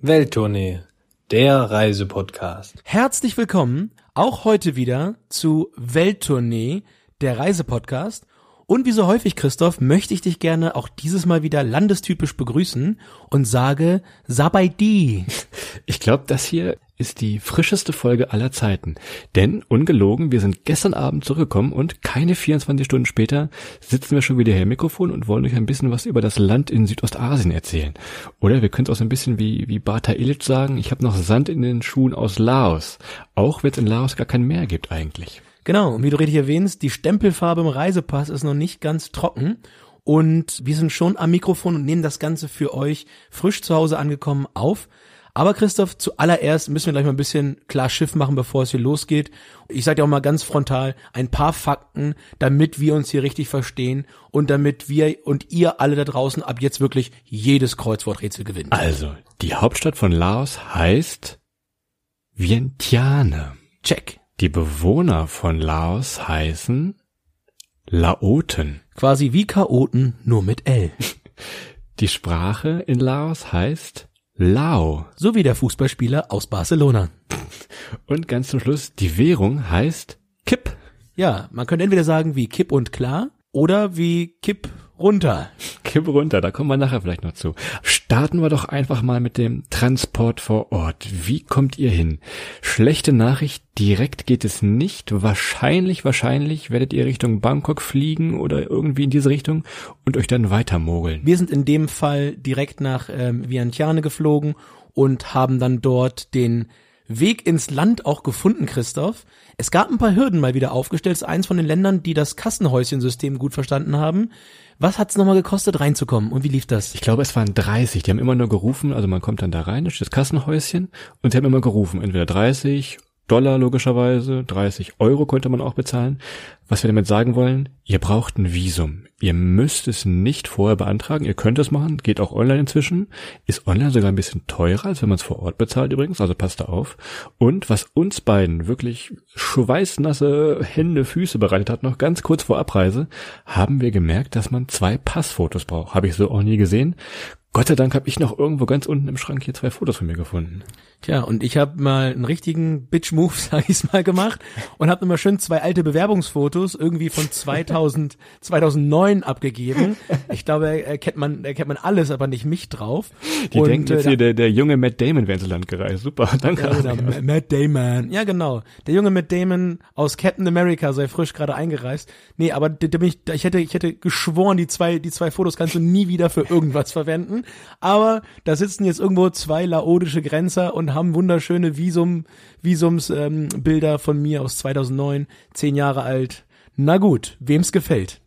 Welttournee, der Reisepodcast. Herzlich willkommen auch heute wieder zu Welttournee, der Reisepodcast. Und wie so häufig, Christoph, möchte ich dich gerne auch dieses Mal wieder landestypisch begrüßen und sage Sabaidi. Ich glaube, das hier ist die frischeste Folge aller Zeiten. Denn, ungelogen, wir sind gestern Abend zurückgekommen und keine 24 Stunden später sitzen wir schon wieder hier im Mikrofon und wollen euch ein bisschen was über das Land in Südostasien erzählen. Oder wir können es auch so ein bisschen wie, wie Bata Illich sagen, ich habe noch Sand in den Schuhen aus Laos. Auch wenn es in Laos gar kein Meer gibt eigentlich. Genau, und wie du richtig erwähnst, die Stempelfarbe im Reisepass ist noch nicht ganz trocken. Und wir sind schon am Mikrofon und nehmen das Ganze für euch frisch zu Hause angekommen auf. Aber Christoph, zuallererst müssen wir gleich mal ein bisschen klar Schiff machen, bevor es hier losgeht. Ich sage dir auch mal ganz frontal ein paar Fakten, damit wir uns hier richtig verstehen und damit wir und ihr alle da draußen ab jetzt wirklich jedes Kreuzworträtsel gewinnen. Also, die Hauptstadt von Laos heißt Vientiane. Check. Die Bewohner von Laos heißen Laoten. Quasi wie Chaoten, nur mit L. Die Sprache in Laos heißt Lao. So wie der Fußballspieler aus Barcelona. Und ganz zum Schluss, die Währung heißt Kipp. Ja, man könnte entweder sagen wie Kipp und klar oder wie Kipp runter. Kipp runter, da kommen wir nachher vielleicht noch zu. Starten wir doch einfach mal mit dem Transport vor Ort. Wie kommt ihr hin? Schlechte Nachricht, direkt geht es nicht. Wahrscheinlich, wahrscheinlich werdet ihr Richtung Bangkok fliegen oder irgendwie in diese Richtung und euch dann weiter mogeln. Wir sind in dem Fall direkt nach ähm, Vientiane geflogen und haben dann dort den Weg ins Land auch gefunden, Christoph. Es gab ein paar Hürden mal wieder aufgestellt. Eins von den Ländern, die das Kassenhäuschensystem gut verstanden haben. Was hat's nochmal gekostet, reinzukommen? Und wie lief das? Ich glaube, es waren 30. Die haben immer nur gerufen, also man kommt dann da rein, das ist das Kassenhäuschen und sie haben immer gerufen, entweder 30 Dollar logischerweise, 30 Euro konnte man auch bezahlen. Was wir damit sagen wollen, ihr braucht ein Visum. Ihr müsst es nicht vorher beantragen, ihr könnt es machen, geht auch online inzwischen, ist online sogar ein bisschen teurer, als wenn man es vor Ort bezahlt übrigens, also passt da auf. Und was uns beiden wirklich schweißnasse Hände, Füße bereitet hat, noch ganz kurz vor Abreise, haben wir gemerkt, dass man zwei Passfotos braucht. Habe ich so auch nie gesehen. Gott sei Dank habe ich noch irgendwo ganz unten im Schrank hier zwei Fotos von mir gefunden. Tja, und ich habe mal einen richtigen Bitch-Move, sag ich's mal, gemacht und habe immer schön zwei alte Bewerbungsfotos irgendwie von 2000, 2009 abgegeben. Ich glaube, erkennt man, erkennt man alles, aber nicht mich drauf. Die und, denken jetzt äh, hier, der, der junge Matt Damon wäre ins Land gereist. Super, danke. Ja, genau, Ma- Matt Damon. Ja, genau. Der junge Matt Damon aus Captain America sei frisch gerade eingereist. Nee, aber da, da bin ich, da- ich hätte, ich hätte geschworen, die zwei, die zwei Fotos kannst du nie wieder für irgendwas verwenden. Aber da sitzen jetzt irgendwo zwei laodische Grenzer und haben wunderschöne Visum, Visumsbilder ähm, von mir aus 2009, zehn Jahre alt. Na gut, wem's gefällt.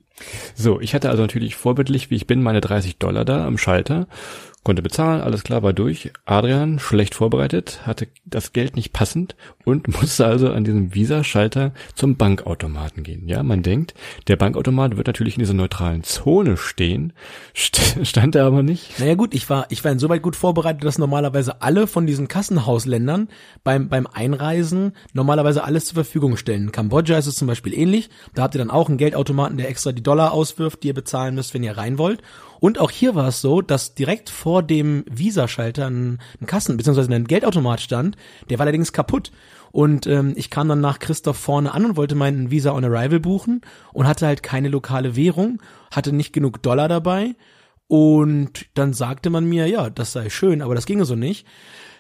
So, ich hatte also natürlich vorbildlich, wie ich bin, meine 30 Dollar da am Schalter, konnte bezahlen, alles klar, war durch. Adrian, schlecht vorbereitet, hatte das Geld nicht passend und musste also an diesem Visa-Schalter zum Bankautomaten gehen. Ja, man denkt, der Bankautomat wird natürlich in dieser neutralen Zone stehen, St stand er aber nicht. Naja gut, ich war, ich war insoweit gut vorbereitet, dass normalerweise alle von diesen Kassenhausländern beim, beim Einreisen normalerweise alles zur Verfügung stellen. In Kambodscha ist es zum Beispiel ähnlich. Da habt ihr dann auch einen Geldautomaten, der extra die Dollar auswirft, die ihr bezahlen müsst, wenn ihr rein wollt. Und auch hier war es so, dass direkt vor dem Visa-Schalter ein, ein Kassen- bzw. ein Geldautomat stand. Der war allerdings kaputt. Und ähm, ich kam dann nach Christoph vorne an und wollte meinen Visa on Arrival buchen und hatte halt keine lokale Währung, hatte nicht genug Dollar dabei. Und dann sagte man mir, ja, das sei schön, aber das ginge so nicht.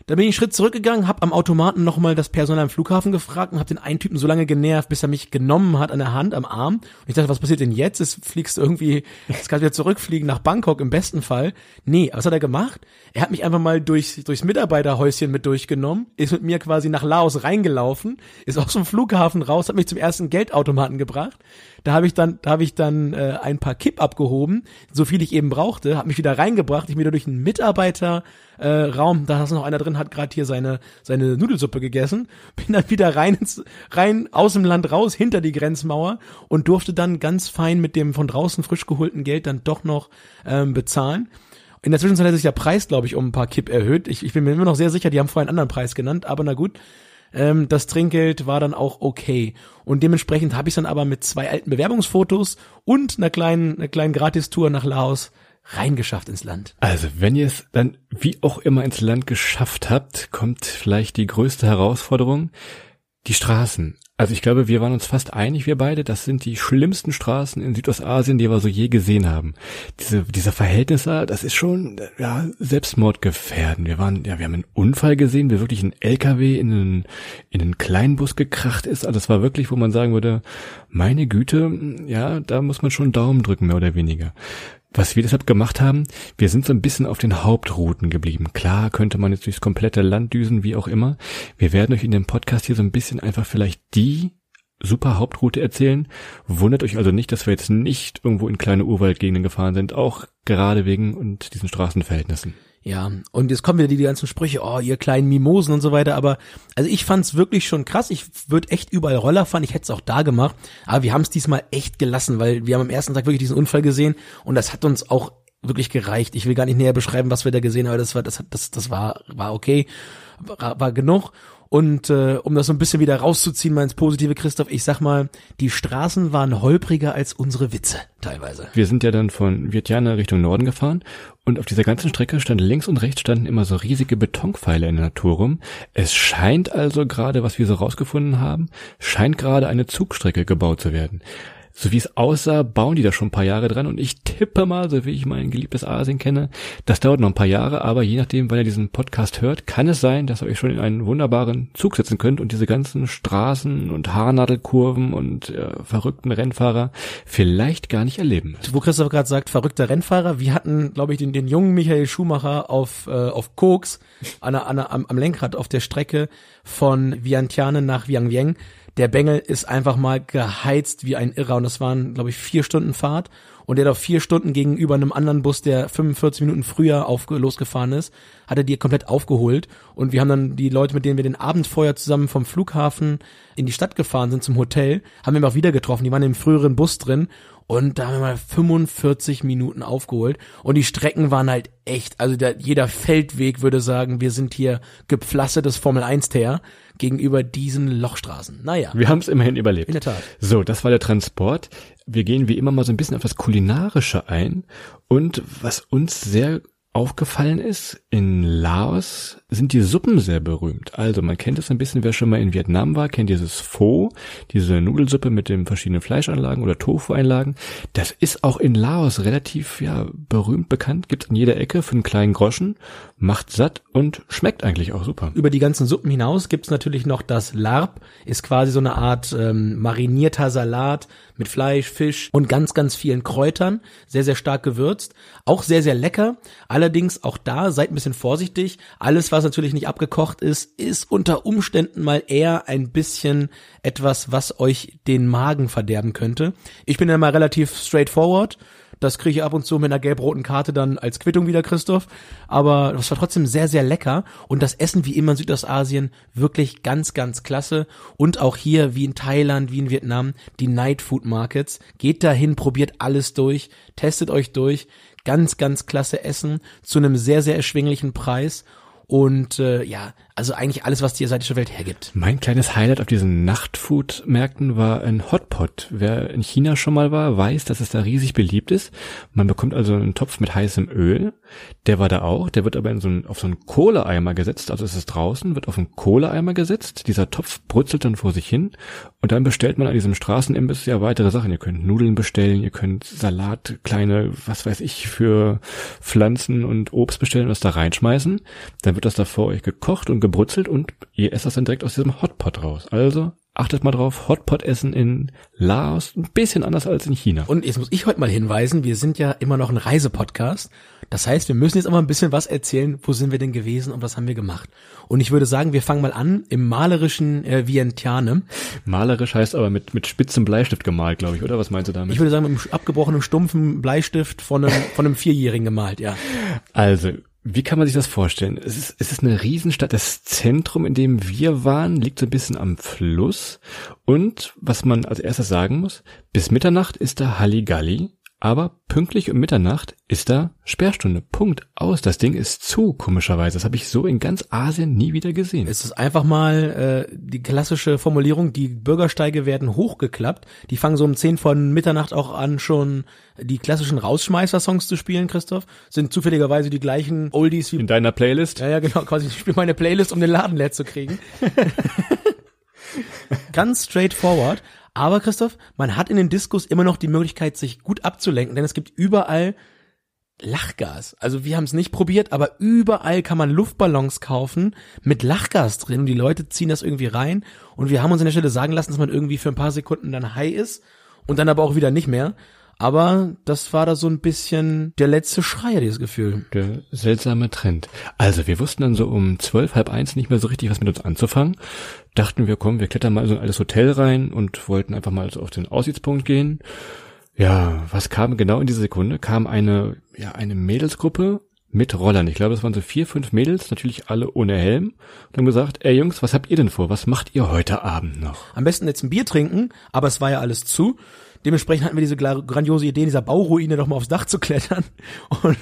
Da bin ich einen Schritt zurückgegangen, habe am Automaten nochmal das Personal am Flughafen gefragt und habe den einen Typen so lange genervt, bis er mich genommen hat an der Hand, am Arm. Und ich dachte, was passiert denn jetzt? Jetzt fliegst du irgendwie, kannst du wieder zurückfliegen nach Bangkok im besten Fall. Nee, was hat er gemacht? Er hat mich einfach mal durch, durchs Mitarbeiterhäuschen mit durchgenommen, ist mit mir quasi nach Laos reingelaufen, ist aus dem Flughafen raus, hat mich zum ersten Geldautomaten gebracht. Da habe ich dann, da habe ich dann äh, ein paar Kipp abgehoben, so viel ich eben brauchte, habe mich wieder reingebracht, ich bin wieder durch einen Mitarbeiter äh, Raum, da ist noch einer drin, hat gerade hier seine seine Nudelsuppe gegessen, bin dann wieder rein ins, rein aus dem Land raus hinter die Grenzmauer und durfte dann ganz fein mit dem von draußen frisch geholten Geld dann doch noch ähm, bezahlen. In der Zwischenzeit hat sich der Preis, glaube ich, um ein paar Kipp erhöht. Ich, ich bin mir immer noch sehr sicher, die haben vorher einen anderen Preis genannt, aber na gut. Ähm, das Trinkgeld war dann auch okay. Und dementsprechend habe ich dann aber mit zwei alten Bewerbungsfotos und einer kleinen, einer kleinen Gratistour nach Laos reingeschafft ins Land. Also, wenn ihr es dann wie auch immer ins Land geschafft habt, kommt vielleicht die größte Herausforderung. Die Straßen. Also ich glaube, wir waren uns fast einig, wir beide, das sind die schlimmsten Straßen in Südostasien, die wir so je gesehen haben. Diese, dieser Verhältnisse, das ist schon, ja, Selbstmordgefährden. Wir waren, ja, wir haben einen Unfall gesehen, wie wirklich ein LKW in einen, in einen Kleinbus gekracht ist. Also das war wirklich, wo man sagen würde, meine Güte, ja, da muss man schon Daumen drücken, mehr oder weniger. Was wir deshalb gemacht haben, wir sind so ein bisschen auf den Hauptrouten geblieben. Klar könnte man jetzt durchs komplette Land düsen, wie auch immer. Wir werden euch in dem Podcast hier so ein bisschen einfach vielleicht die super Hauptroute erzählen. Wundert euch also nicht, dass wir jetzt nicht irgendwo in kleine Urwaldgegenden gefahren sind, auch gerade wegen und diesen Straßenverhältnissen. Ja, und jetzt kommen wieder die, die ganzen Sprüche, oh, ihr kleinen Mimosen und so weiter, aber also ich fand's wirklich schon krass. Ich würde echt überall Roller fahren, ich hätte es auch da gemacht, aber wir haben es diesmal echt gelassen, weil wir haben am ersten Tag wirklich diesen Unfall gesehen und das hat uns auch wirklich gereicht. Ich will gar nicht näher beschreiben, was wir da gesehen haben, aber das war das das das war war okay, war, war genug und äh, um das so ein bisschen wieder rauszuziehen, mal ins Positive, Christoph, ich sag mal, die Straßen waren holpriger als unsere Witze teilweise. Wir sind ja dann von Vientiane Richtung Norden gefahren und auf dieser ganzen Strecke stand links und rechts standen immer so riesige Betonpfeiler in der Natur rum. Es scheint also gerade, was wir so rausgefunden haben, scheint gerade eine Zugstrecke gebaut zu werden so wie es aussah, bauen die da schon ein paar Jahre dran. Und ich tippe mal, so wie ich mein geliebtes Asien kenne, das dauert noch ein paar Jahre, aber je nachdem, wann ihr diesen Podcast hört, kann es sein, dass ihr euch schon in einen wunderbaren Zug setzen könnt und diese ganzen Straßen und Haarnadelkurven und äh, verrückten Rennfahrer vielleicht gar nicht erleben Wo Christoph gerade sagt, verrückter Rennfahrer, wir hatten, glaube ich, den, den jungen Michael Schumacher auf, äh, auf Koks an, an am, am Lenkrad auf der Strecke von Vientiane nach Vientiane der Bengel ist einfach mal geheizt wie ein Irrer und das waren, glaube ich, vier Stunden Fahrt. Und der hat auf vier Stunden gegenüber einem anderen Bus, der 45 Minuten früher auf, losgefahren ist, hat er die komplett aufgeholt. Und wir haben dann die Leute, mit denen wir den Abend vorher zusammen vom Flughafen in die Stadt gefahren sind zum Hotel, haben wir auch wieder getroffen, die waren im früheren Bus drin und da haben wir mal 45 Minuten aufgeholt. Und die Strecken waren halt echt, also der, jeder Feldweg würde sagen, wir sind hier gepflastertes Formel 1 Teer gegenüber diesen Lochstraßen. Naja. Wir haben es immerhin überlebt. In der Tat. So, das war der Transport. Wir gehen wie immer mal so ein bisschen auf das Kulinarische ein. Und was uns sehr aufgefallen ist, in Laos sind die Suppen sehr berühmt. Also man kennt es ein bisschen, wer schon mal in Vietnam war, kennt dieses Pho, diese Nudelsuppe mit den verschiedenen Fleischanlagen oder Tofu-Einlagen. Das ist auch in Laos relativ ja berühmt bekannt, gibt an jeder Ecke für einen kleinen Groschen, macht satt und schmeckt eigentlich auch super. Über die ganzen Suppen hinaus gibt's natürlich noch das Larb, ist quasi so eine Art ähm, marinierter Salat mit Fleisch, Fisch und ganz, ganz vielen Kräutern, sehr, sehr stark gewürzt, auch sehr, sehr lecker. Allerdings auch da seid ein bisschen vorsichtig. Alles, was natürlich nicht abgekocht ist, ist unter Umständen mal eher ein bisschen etwas, was euch den Magen verderben könnte. Ich bin ja mal relativ straightforward. Das kriege ich ab und zu mit einer gelb-roten Karte dann als Quittung wieder, Christoph. Aber das war trotzdem sehr, sehr lecker. Und das Essen wie immer in Südostasien wirklich ganz, ganz klasse. Und auch hier, wie in Thailand, wie in Vietnam, die Night Food Markets. Geht dahin, probiert alles durch, testet euch durch. Ganz, ganz klasse Essen zu einem sehr, sehr erschwinglichen Preis. Und äh, ja, Also eigentlich alles, was die asiatische Welt hergibt. Mein kleines Highlight auf diesen Nachtfood-Märkten war ein Hotpot. Wer in China schon mal war, weiß, dass es da riesig beliebt ist. Man bekommt also einen Topf mit heißem Öl. Der war da auch. Der wird aber in so einen, auf so einen Kohleeimer gesetzt. Also es ist draußen, wird auf einen Kohleeimer gesetzt. Dieser Topf brutzelt dann vor sich hin. Und dann bestellt man an diesem Straßenimbiss ja weitere Sachen. Ihr könnt Nudeln bestellen, ihr könnt Salat, kleine, was weiß ich, für Pflanzen und Obst bestellen und das da reinschmeißen. Dann wird das da vor euch gekocht und gebrutzelt und ihr esst das dann direkt aus diesem Hotpot raus. Also achtet mal drauf, Hotpot essen in Laos ein bisschen anders als in China. Und jetzt muss ich heute mal hinweisen, wir sind ja immer noch ein Reisepodcast. Das heißt, wir müssen jetzt auch mal ein bisschen was erzählen, wo sind wir denn gewesen und was haben wir gemacht. Und ich würde sagen, wir fangen mal an im malerischen äh, Vientiane. Malerisch heißt aber mit, mit spitzem Bleistift gemalt, glaube ich, oder? Was meinst du damit? Ich würde sagen, mit einem abgebrochenen, stumpfen Bleistift von einem, von einem Vierjährigen gemalt, ja. Also, wie kann man sich das vorstellen? Es ist, es ist eine Riesenstadt. Das Zentrum, in dem wir waren, liegt so ein bisschen am Fluss. Und was man als erstes sagen muss, bis Mitternacht ist da Halligalli. Aber pünktlich um Mitternacht ist da Sperrstunde. Punkt. Aus. Das Ding ist zu, komischerweise. Das habe ich so in ganz Asien nie wieder gesehen. Es ist einfach mal äh, die klassische Formulierung, die Bürgersteige werden hochgeklappt. Die fangen so um 10 von Mitternacht auch an, schon die klassischen Rausschmeißer-Songs zu spielen, Christoph. Sind zufälligerweise die gleichen Oldies wie... in deiner Playlist? Ja, ja, genau. Quasi, ich spiele meine Playlist, um den Laden leer zu kriegen. Ganz straightforward. Aber Christoph, man hat in den Diskos immer noch die Möglichkeit, sich gut abzulenken, denn es gibt überall Lachgas. Also wir haben es nicht probiert, aber überall kann man Luftballons kaufen mit Lachgas drin und die Leute ziehen das irgendwie rein und wir haben uns an der Stelle sagen lassen, dass man irgendwie für ein paar Sekunden dann high ist und dann aber auch wieder nicht mehr. Aber das war da so ein bisschen der letzte Schreier, dieses Gefühl. Der seltsame Trend. Also wir wussten dann so um zwölf, halb eins nicht mehr so richtig, was mit uns anzufangen. Dachten wir, komm, wir klettern mal so in ein altes Hotel rein und wollten einfach mal so auf den Aussichtspunkt gehen. Ja, was kam genau in dieser Sekunde? Kam eine, ja, eine Mädelsgruppe mit Rollern. Ich glaube, es waren so vier, fünf Mädels, natürlich alle ohne Helm. Und haben gesagt, ey Jungs, was habt ihr denn vor? Was macht ihr heute Abend noch? Am besten jetzt ein Bier trinken, aber es war ja alles zu. Dementsprechend hatten wir diese grandiose Idee, in dieser Bauruine doch mal aufs Dach zu klettern. Und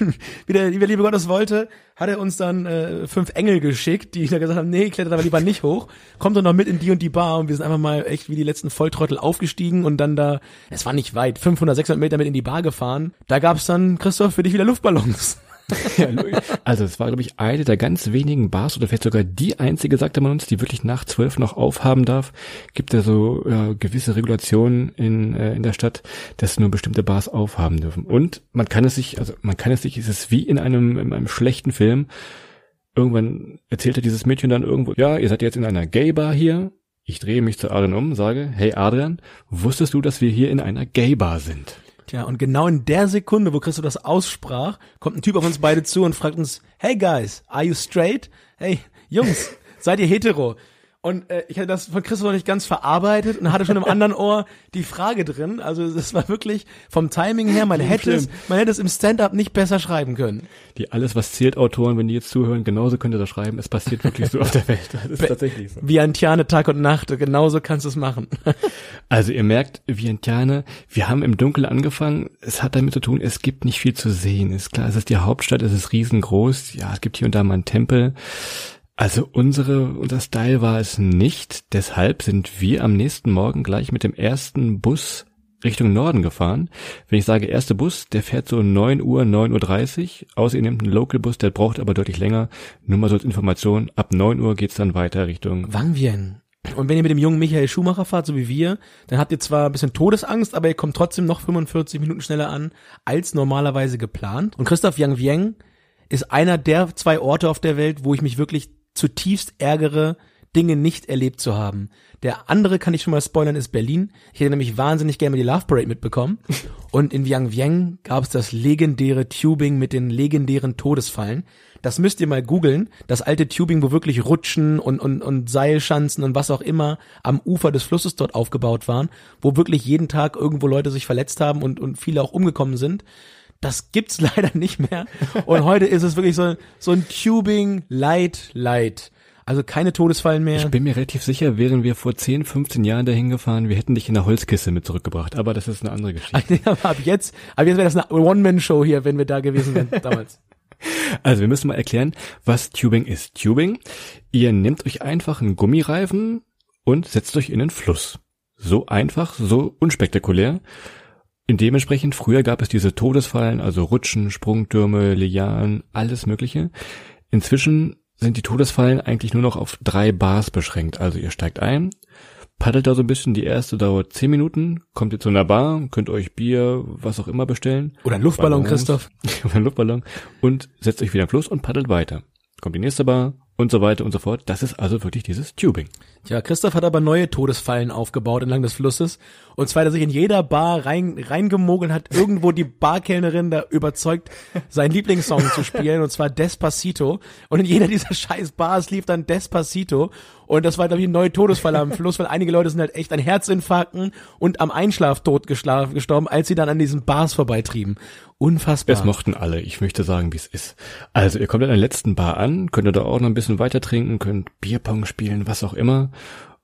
wie der, wie der liebe Gott es wollte, hat er uns dann äh, fünf Engel geschickt, die da gesagt haben, nee, klettert aber lieber nicht hoch. Kommt doch noch mit in die und die Bar. Und wir sind einfach mal echt wie die letzten Volltrottel aufgestiegen und dann da, es war nicht weit, 500, 600 Meter mit in die Bar gefahren. Da gab's dann, Christoph, für dich wieder Luftballons. Also es war, glaube ich, eine der ganz wenigen Bars oder vielleicht sogar die einzige, sagte man uns, die wirklich nach zwölf noch aufhaben darf. Gibt ja so ja, gewisse Regulationen in, äh, in der Stadt, dass nur bestimmte Bars aufhaben dürfen. Und man kann es sich, also man kann es sich, es ist wie in einem, in einem schlechten Film. Irgendwann erzählte dieses Mädchen dann irgendwo, ja, ihr seid jetzt in einer Gay-Bar hier. Ich drehe mich zu Adrian um, sage, hey Adrian, wusstest du, dass wir hier in einer Gay-Bar sind? Tja, und genau in der Sekunde, wo Christoph das aussprach, kommt ein Typ auf uns beide zu und fragt uns, hey guys, are you straight? Hey, Jungs, seid ihr hetero? Und äh, ich hatte das von Christoph noch nicht ganz verarbeitet und hatte schon im anderen Ohr die Frage drin. Also es war wirklich vom Timing her, man hätte es, man hätte es im Stand-up nicht besser schreiben können. Die alles was zählt Autoren, wenn die jetzt zuhören, genauso könnt ihr das schreiben. Es passiert wirklich so auf der Welt. Das ist tatsächlich so. Vientiane Tag und Nacht, genauso kannst du es machen. Also ihr merkt, Vientiane, wir haben im Dunkeln angefangen. Es hat damit zu tun, es gibt nicht viel zu sehen. Ist klar, es ist die Hauptstadt, es ist riesengroß. Ja, es gibt hier und da mal einen Tempel. Also unsere, unser Style war es nicht. Deshalb sind wir am nächsten Morgen gleich mit dem ersten Bus Richtung Norden gefahren. Wenn ich sage erste Bus, der fährt so 9 Uhr, 9.30 Uhr. Außer ihr nehmt einen Local Bus, der braucht aber deutlich länger. Nur mal so als Information, ab 9 Uhr geht's dann weiter Richtung Wang Vieng. Und wenn ihr mit dem jungen Michael Schumacher fahrt, so wie wir, dann habt ihr zwar ein bisschen Todesangst, aber ihr kommt trotzdem noch 45 Minuten schneller an, als normalerweise geplant. Und Christoph Yang Vieng ist einer der zwei Orte auf der Welt, wo ich mich wirklich zutiefst ärgere, Dinge nicht erlebt zu haben. Der andere kann ich schon mal spoilern, ist Berlin. Ich hätte nämlich wahnsinnig gerne die Love Parade mitbekommen. Und in Vientiane gab es das legendäre Tubing mit den legendären Todesfallen. Das müsst ihr mal googeln. Das alte Tubing, wo wirklich Rutschen und, und, und Seilschanzen und was auch immer am Ufer des Flusses dort aufgebaut waren, wo wirklich jeden Tag irgendwo Leute sich verletzt haben und, und viele auch umgekommen sind das gibt's leider nicht mehr. Und heute ist es wirklich so, so ein Tubing Light Light. Also keine Todesfallen mehr. Ich bin mir relativ sicher, wären wir vor 10, 15 Jahren dahin gefahren, wir hätten dich in der Holzkiste mit zurückgebracht. Aber das ist eine andere Geschichte. ab jetzt, ab jetzt wäre das eine One-Man-Show hier, wenn wir da gewesen wären damals. Also wir müssen mal erklären, was Tubing ist. Tubing, ihr nehmt euch einfach einen Gummireifen und setzt euch in den Fluss. So einfach, so unspektakulär. Dementsprechend, früher gab es diese Todesfallen, also Rutschen, Sprungtürme, Lianen, alles mögliche. Inzwischen sind die Todesfallen eigentlich nur noch auf drei Bars beschränkt. Also ihr steigt ein, paddelt da so ein bisschen, die erste dauert zehn Minuten, kommt ihr zu einer Bar, könnt euch Bier, was auch immer bestellen. Oder ein Luftballon, Ballons. Christoph. Oder ein Luftballon und setzt euch wieder im Fluss und paddelt weiter. Kommt die nächste Bar und so weiter und so fort. Das ist also wirklich dieses Tubing. Tja, Christoph hat aber neue Todesfallen aufgebaut entlang des Flusses. Und zwar, dass sich in jeder Bar rein, reingemogelt hat, irgendwo die Barkellnerin da überzeugt, seinen Lieblingssong zu spielen, und zwar Despacito. Und in jeder dieser scheiß Bars lief dann Despacito. Und das war, glaube ich, eine neue Todesfalle am Fluss, weil einige Leute sind halt echt an Herzinfarkten und am Einschlaftod gestorben, als sie dann an diesen Bars vorbeitrieben. Unfassbar. Es mochten alle. Ich möchte sagen, wie es ist. Also ihr kommt an der letzten Bar an, könnt ihr da auch noch ein bisschen weiter trinken, könnt Bierpong spielen, was auch immer.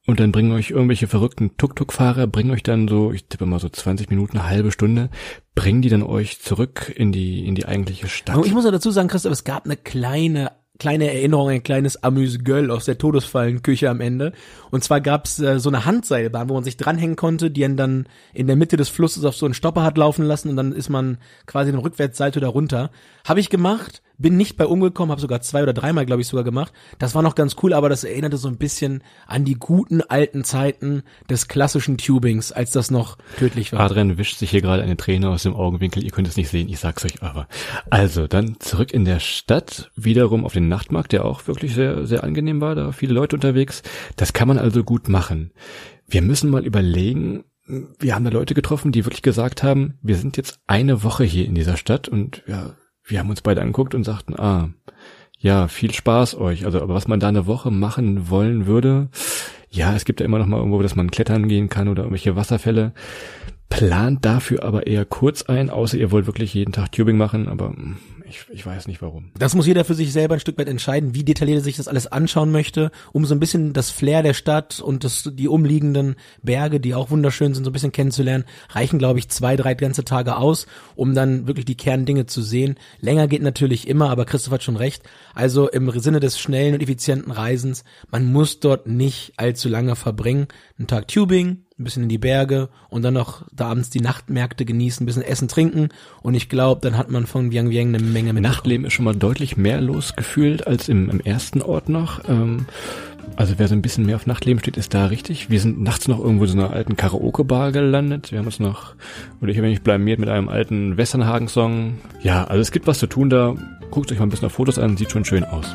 Und dann bringen euch irgendwelche verrückten Tuk-Tuk-Fahrer, bringen euch dann so, ich tippe mal so 20 Minuten, eine halbe Stunde, bringen die dann euch zurück in die, in die eigentliche Stadt. Aber ich muss noch dazu sagen, Christoph, es gab eine kleine kleine Erinnerung, ein kleines Amüs-Göll aus der Todesfallenküche am Ende. Und zwar gab's äh, so eine Handseilbahn, wo man sich dranhängen konnte, die einen dann in der Mitte des Flusses auf so einen Stopper hat laufen lassen und dann ist man quasi den Rückwärtssalto da runter. Habe ich gemacht, bin nicht bei umgekommen, habe sogar zwei oder dreimal, glaube ich, sogar gemacht. Das war noch ganz cool, aber das erinnerte so ein bisschen an die guten alten Zeiten des klassischen Tubings, als das noch tödlich war. Adrian wischt sich hier gerade eine Träne aus dem Augenwinkel. Ihr könnt es nicht sehen, ich sag's euch aber. Also, dann zurück in der Stadt, wiederum auf den Nachtmarkt, der auch wirklich sehr, sehr angenehm war, da viele Leute unterwegs. Das kann man also gut machen. Wir müssen mal überlegen, wir haben da Leute getroffen, die wirklich gesagt haben, wir sind jetzt eine Woche hier in dieser Stadt und ja, wir haben uns beide angeguckt und sagten, ah, ja, viel Spaß euch. Also, aber was man da eine Woche machen wollen würde, ja, es gibt ja immer noch mal irgendwo, dass man klettern gehen kann oder irgendwelche Wasserfälle. Plant dafür aber eher kurz ein, außer ihr wollt wirklich jeden Tag Tubing machen, aber hm, ich, ich weiß nicht warum. Das muss jeder für sich selber ein Stück weit entscheiden, wie detailliert er sich das alles anschauen möchte, um so ein bisschen das Flair der Stadt und das, die umliegenden Berge, die auch wunderschön sind, so ein bisschen kennenzulernen, reichen, glaube ich, zwei, drei ganze Tage aus, um dann wirklich die Kerndinge zu sehen. Länger geht natürlich immer, aber Christoph hat schon recht. Also im Sinne des schnellen und effizienten Reisens, man muss dort nicht allzu lange verbringen. Ein Tag Tubing, ein bisschen in die Berge und dann noch da abends die Nachtmärkte genießen, ein bisschen essen, trinken und ich glaube, dann hat man von Viang Viang eine Menge mit. Nachtleben ist schon mal deutlich mehr los gefühlt als im, im ersten Ort noch. Ähm, also wer so ein bisschen mehr auf Nachtleben steht, ist da richtig. Wir sind nachts noch irgendwo in so einer alten Karaoke-Bar gelandet. Wir haben uns noch, oder ich habe mich blamiert mit einem alten Westernhagen-Song. Ja, also es gibt was zu tun da. Guckt euch mal ein bisschen auf Fotos an, sieht schon schön aus.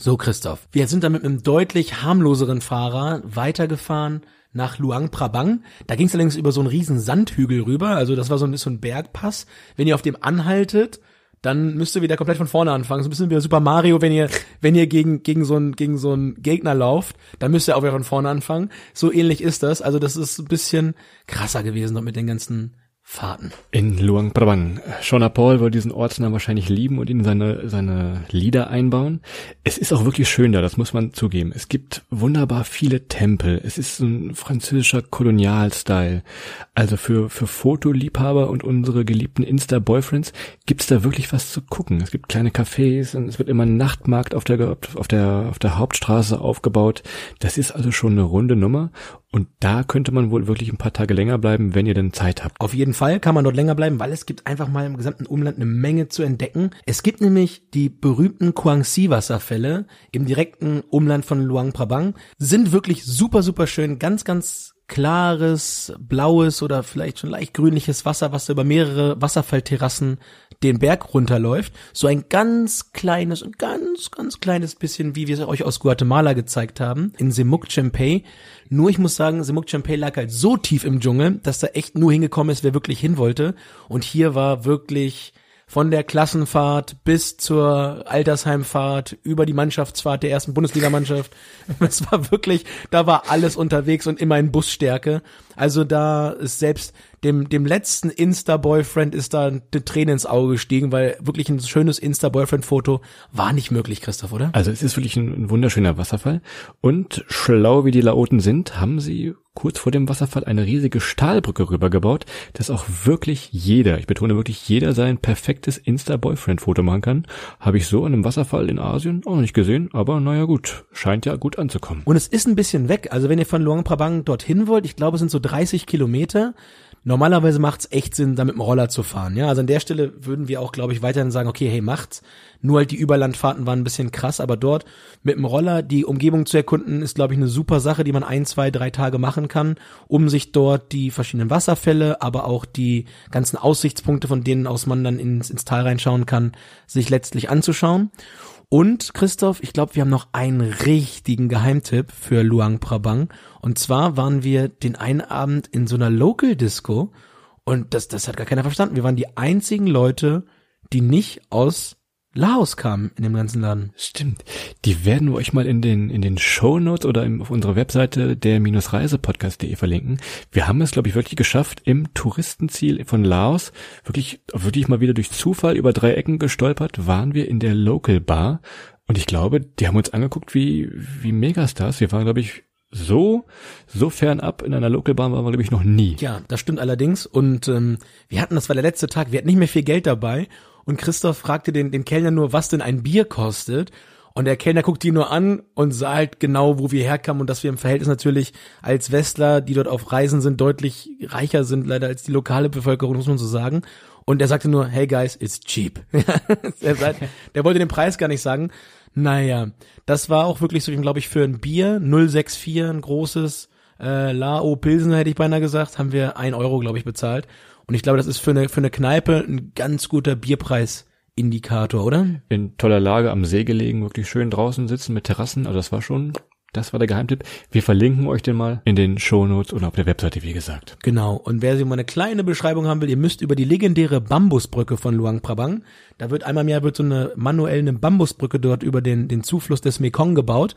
So, Christoph. Wir sind dann mit einem deutlich harmloseren Fahrer weitergefahren nach Luang Prabang. Da ging es allerdings über so einen riesen Sandhügel rüber. Also das war so ein, so ein Bergpass. Wenn ihr auf dem anhaltet, dann müsst ihr wieder komplett von vorne anfangen. So ein bisschen wie Super Mario, wenn ihr, wenn ihr gegen, gegen so einen, gegen so einen Gegner lauft, dann müsst ihr auch wieder von vorne anfangen. So ähnlich ist das. Also das ist ein bisschen krasser gewesen noch mit den ganzen Fahrten. In Luang Prabang. Shona Paul wird diesen Ortsnamen wahrscheinlich lieben und ihn in seine, seine Lieder einbauen. Es ist auch wirklich schön da, das muss man zugeben. Es gibt wunderbar viele Tempel. Es ist ein französischer Kolonialstyle. Also für, für Fotoliebhaber und unsere geliebten Insta-Boyfriends gibt's da wirklich was zu gucken. Es gibt kleine Cafés und es wird immer ein Nachtmarkt auf der, auf der, auf der Hauptstraße aufgebaut. Das ist also schon eine runde Nummer. Und da könnte man wohl wirklich ein paar Tage länger bleiben, wenn ihr denn Zeit habt. Auf jeden Fall kann man dort länger bleiben, weil es gibt einfach mal im gesamten Umland eine Menge zu entdecken. Es gibt nämlich die berühmten Kuangxi-Wasserfälle im direkten Umland von Luang Prabang. Sind wirklich super, super schön, ganz, ganz klares, blaues oder vielleicht schon leicht grünliches Wasser, was über mehrere Wasserfallterrassen den Berg runterläuft. So ein ganz kleines, ein ganz, ganz kleines bisschen, wie wir es euch aus Guatemala gezeigt haben, in Semuc Champey. Nur ich muss sagen, Semuc Champey lag halt so tief im Dschungel, dass da echt nur hingekommen ist, wer wirklich hin wollte. Und hier war wirklich von der Klassenfahrt bis zur Altersheimfahrt, über die Mannschaftsfahrt der ersten Bundesligamannschaft. Es war wirklich, da war alles unterwegs und immer in Busstärke. Also da ist selbst dem, dem letzten Insta-Boyfriend ist da eine Träne ins Auge gestiegen, weil wirklich ein schönes Insta-Boyfriend-Foto war nicht möglich, Christoph, oder? Also es ist wirklich ein, ein wunderschöner Wasserfall. Und schlau wie die Laoten sind, haben sie kurz vor dem Wasserfall eine riesige Stahlbrücke rübergebaut, dass auch wirklich jeder, ich betone wirklich jeder, sein perfektes Insta-Boyfriend-Foto machen kann. Habe ich so an einem Wasserfall in Asien auch noch nicht gesehen, aber naja gut, scheint ja gut anzukommen. Und es ist ein bisschen weg. Also wenn ihr von Luang Prabang dorthin wollt, ich glaube, es sind so 30 Kilometer. Normalerweise macht's echt Sinn, da mit dem Roller zu fahren. Ja, also an der Stelle würden wir auch, glaube ich, weiterhin sagen, okay, hey, macht's. Nur halt die Überlandfahrten waren ein bisschen krass, aber dort mit dem Roller die Umgebung zu erkunden, ist, glaube ich, eine super Sache, die man ein, zwei, drei Tage machen kann, um sich dort die verschiedenen Wasserfälle, aber auch die ganzen Aussichtspunkte, von denen aus man dann ins, ins Tal reinschauen kann, sich letztlich anzuschauen. Und Christoph, ich glaube, wir haben noch einen richtigen Geheimtipp für Luang Prabang. Und zwar waren wir den einen Abend in so einer Local Disco und das, das hat gar keiner verstanden. Wir waren die einzigen Leute, die nicht aus Laos kamen in dem ganzen Laden. Stimmt. Die werden wir euch mal in den, in den Shownotes oder im, auf unserer Webseite der-reisepodcast.de verlinken. Wir haben es, glaube ich, wirklich geschafft, im Touristenziel von Laos, wirklich, wirklich mal wieder durch Zufall über drei Ecken gestolpert, waren wir in der Local Bar. Und ich glaube, die haben uns angeguckt wie, wie Megastars. Wir waren, glaube ich, so, so fernab in einer Local Bar waren wir, glaube ich, noch nie. Ja, das stimmt allerdings. Und ähm, wir hatten, das war der letzte Tag, wir hatten nicht mehr viel Geld dabei. Und Christoph fragte den, den Kellner nur, was denn ein Bier kostet. Und der Kellner guckt die nur an und sah halt genau, wo wir herkamen und dass wir im Verhältnis natürlich als Westler, die dort auf Reisen sind, deutlich reicher sind leider als die lokale Bevölkerung, muss man so sagen. Und er sagte nur, hey guys, it's cheap. der wollte den Preis gar nicht sagen. Naja, das war auch wirklich so, glaube ich, für ein Bier 064, ein großes äh, Lao Pilsen, hätte ich beinahe gesagt, haben wir ein Euro, glaube ich, bezahlt. Und ich glaube, das ist für eine, für eine Kneipe ein ganz guter Bierpreisindikator, oder? In toller Lage am See gelegen, wirklich schön draußen sitzen mit Terrassen. Also das war schon, das war der Geheimtipp. Wir verlinken euch den mal in den Shownotes oder auf der Webseite, wie gesagt. Genau. Und wer sich mal eine kleine Beschreibung haben will, ihr müsst über die legendäre Bambusbrücke von Luang Prabang. Da wird einmal im Jahr wird so eine manuell eine Bambusbrücke dort über den, den Zufluss des Mekong gebaut.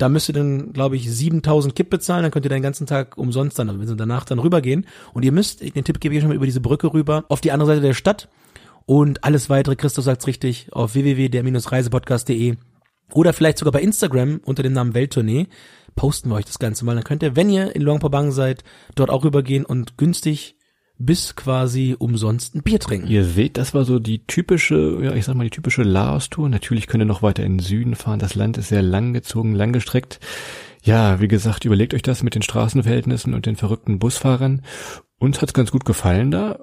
Da müsst ihr dann, glaube ich, 7000 Kip bezahlen, dann könnt ihr den ganzen Tag umsonst dann, also danach dann rübergehen. Und ihr müsst, den Tipp gebe ich schon mal über diese Brücke rüber, auf die andere Seite der Stadt. Und alles weitere, Christoph sagt's richtig, auf www.der-reisepodcast.de oder vielleicht sogar bei Instagram unter dem Namen Welttournee posten wir euch das Ganze mal. Dann könnt ihr, wenn ihr in Luang Prabang seid, dort auch rübergehen und günstig bis quasi umsonst ein Bier trinken. Ihr seht, das war so die typische, ja, ich sag mal, die typische Laos-Tour. Natürlich könnt ihr noch weiter in den Süden fahren. Das Land ist sehr langgezogen, langgestreckt. Ja, wie gesagt, überlegt euch das mit den Straßenverhältnissen und den verrückten Busfahrern. Uns hat's ganz gut gefallen da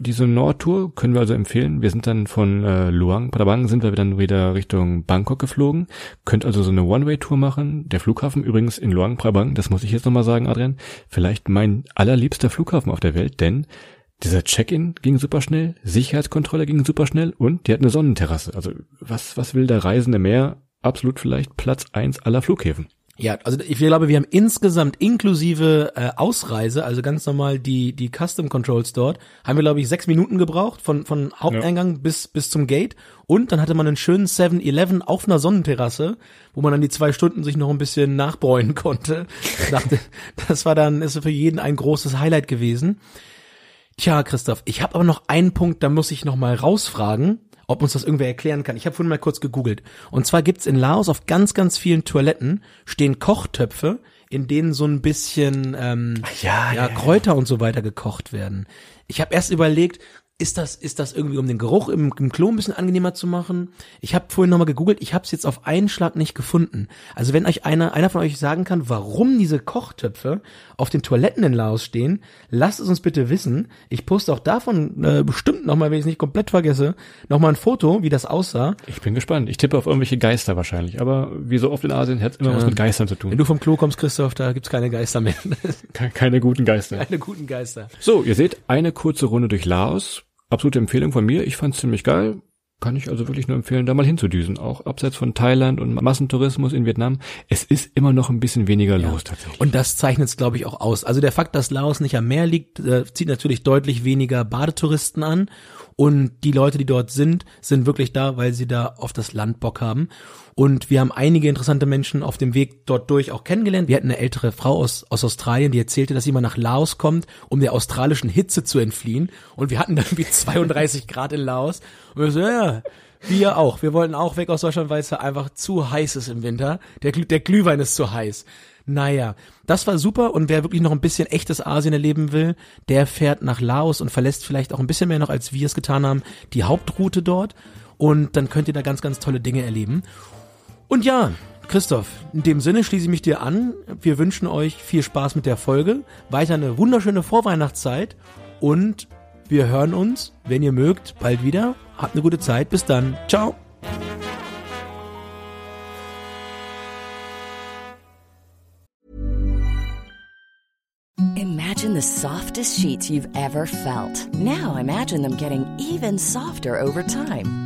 diese Nordtour können wir also empfehlen. Wir sind dann von äh, Luang, Prabang sind wir dann wieder Richtung Bangkok geflogen. Könnt also so eine One-Way-Tour machen. Der Flughafen übrigens in Luang Prabang, das muss ich jetzt nochmal sagen, Adrian, vielleicht mein allerliebster Flughafen auf der Welt, denn dieser Check-in ging super schnell, Sicherheitskontrolle ging super schnell und die hat eine Sonnenterrasse. Also was, was will der Reisende mehr? Absolut vielleicht Platz eins aller Flughäfen. Ja, also ich glaube, wir haben insgesamt inklusive äh, Ausreise, also ganz normal die die Custom Controls dort, haben wir glaube ich sechs Minuten gebraucht von von Haupteingang ja. bis bis zum Gate und dann hatte man einen schönen 7-Eleven auf einer Sonnenterrasse, wo man dann die zwei Stunden sich noch ein bisschen nachbräunen konnte. Dachte, das war dann ist für jeden ein großes Highlight gewesen. Tja, Christoph, ich habe aber noch einen Punkt, da muss ich noch mal rausfragen ob uns das irgendwer erklären kann. Ich habe vorhin mal kurz gegoogelt. Und zwar gibt's in Laos auf ganz, ganz vielen Toiletten stehen Kochtöpfe, in denen so ein bisschen ähm, ja, ja, ja, Kräuter und so weiter gekocht werden. Ich habe erst überlegt, Ist das, ist das irgendwie, um den Geruch im, im Klo ein bisschen angenehmer zu machen? Ich habe vorhin nochmal gegoogelt, ich habe es jetzt auf einen Schlag nicht gefunden. Also wenn euch einer, einer von euch sagen kann, warum diese Kochtöpfe auf den Toiletten in Laos stehen, lasst es uns bitte wissen. Ich poste auch davon äh, bestimmt nochmal, wenn ich es nicht komplett vergesse, nochmal ein Foto, wie das aussah. Ich bin gespannt. Ich tippe auf irgendwelche Geister wahrscheinlich. Aber wie so oft in Asien hat es immer was mit Geistern zu Wenn tun. du vom Klo kommst, Christoph, da gibt's keine Geister mehr. Ke- Keine guten Geister. keine guten Geister. So, ihr seht eine kurze Runde durch Laos. Absolute Empfehlung von mir. Ich fand's ziemlich geil. Kann ich also wirklich nur empfehlen, da mal hinzudüsen. Auch abseits von Thailand und Massentourismus in Vietnam. Es ist immer noch ein bisschen weniger los tatsächlich. Und das zeichnet es, glaube ich, auch aus. Also der Fakt, dass Laos nicht am Meer liegt, äh, zieht natürlich deutlich weniger Badetouristen an. Und die Leute, die dort sind, sind wirklich da, weil sie da auf das Land Bock haben. Und wir haben einige interessante Menschen auf dem Weg dort durch auch kennengelernt. Wir hatten eine ältere Frau aus, aus Australien, die erzählte, dass sie mal nach Laos kommt, um der australischen Hitze zu entfliehen. Und wir hatten dann wie 32 Grad in Laos. Und wir so, wir auch. Wir wollten auch weg aus Deutschland, weil es da einfach zu heiß ist im Winter. Der, Glüh- der Glühwein ist zu heiß. Naja, das war super und wer wirklich noch ein bisschen echtes Asien erleben will, der fährt nach Laos und verlässt vielleicht auch ein bisschen mehr noch, als wir es getan haben, die Hauptroute dort und dann könnt ihr da ganz, ganz tolle Dinge erleben. Und ja, Christoph, in dem Sinne schließe ich mich dir an. Wir wünschen euch viel Spaß mit der Folge, weiter eine wunderschöne Vorweihnachtszeit und wir hören uns, wenn ihr mögt, bald wieder. Habt eine gute Zeit. Bis dann. Ciao. Imagine the softest sheets you've ever felt. Now imagine them getting even softer over time.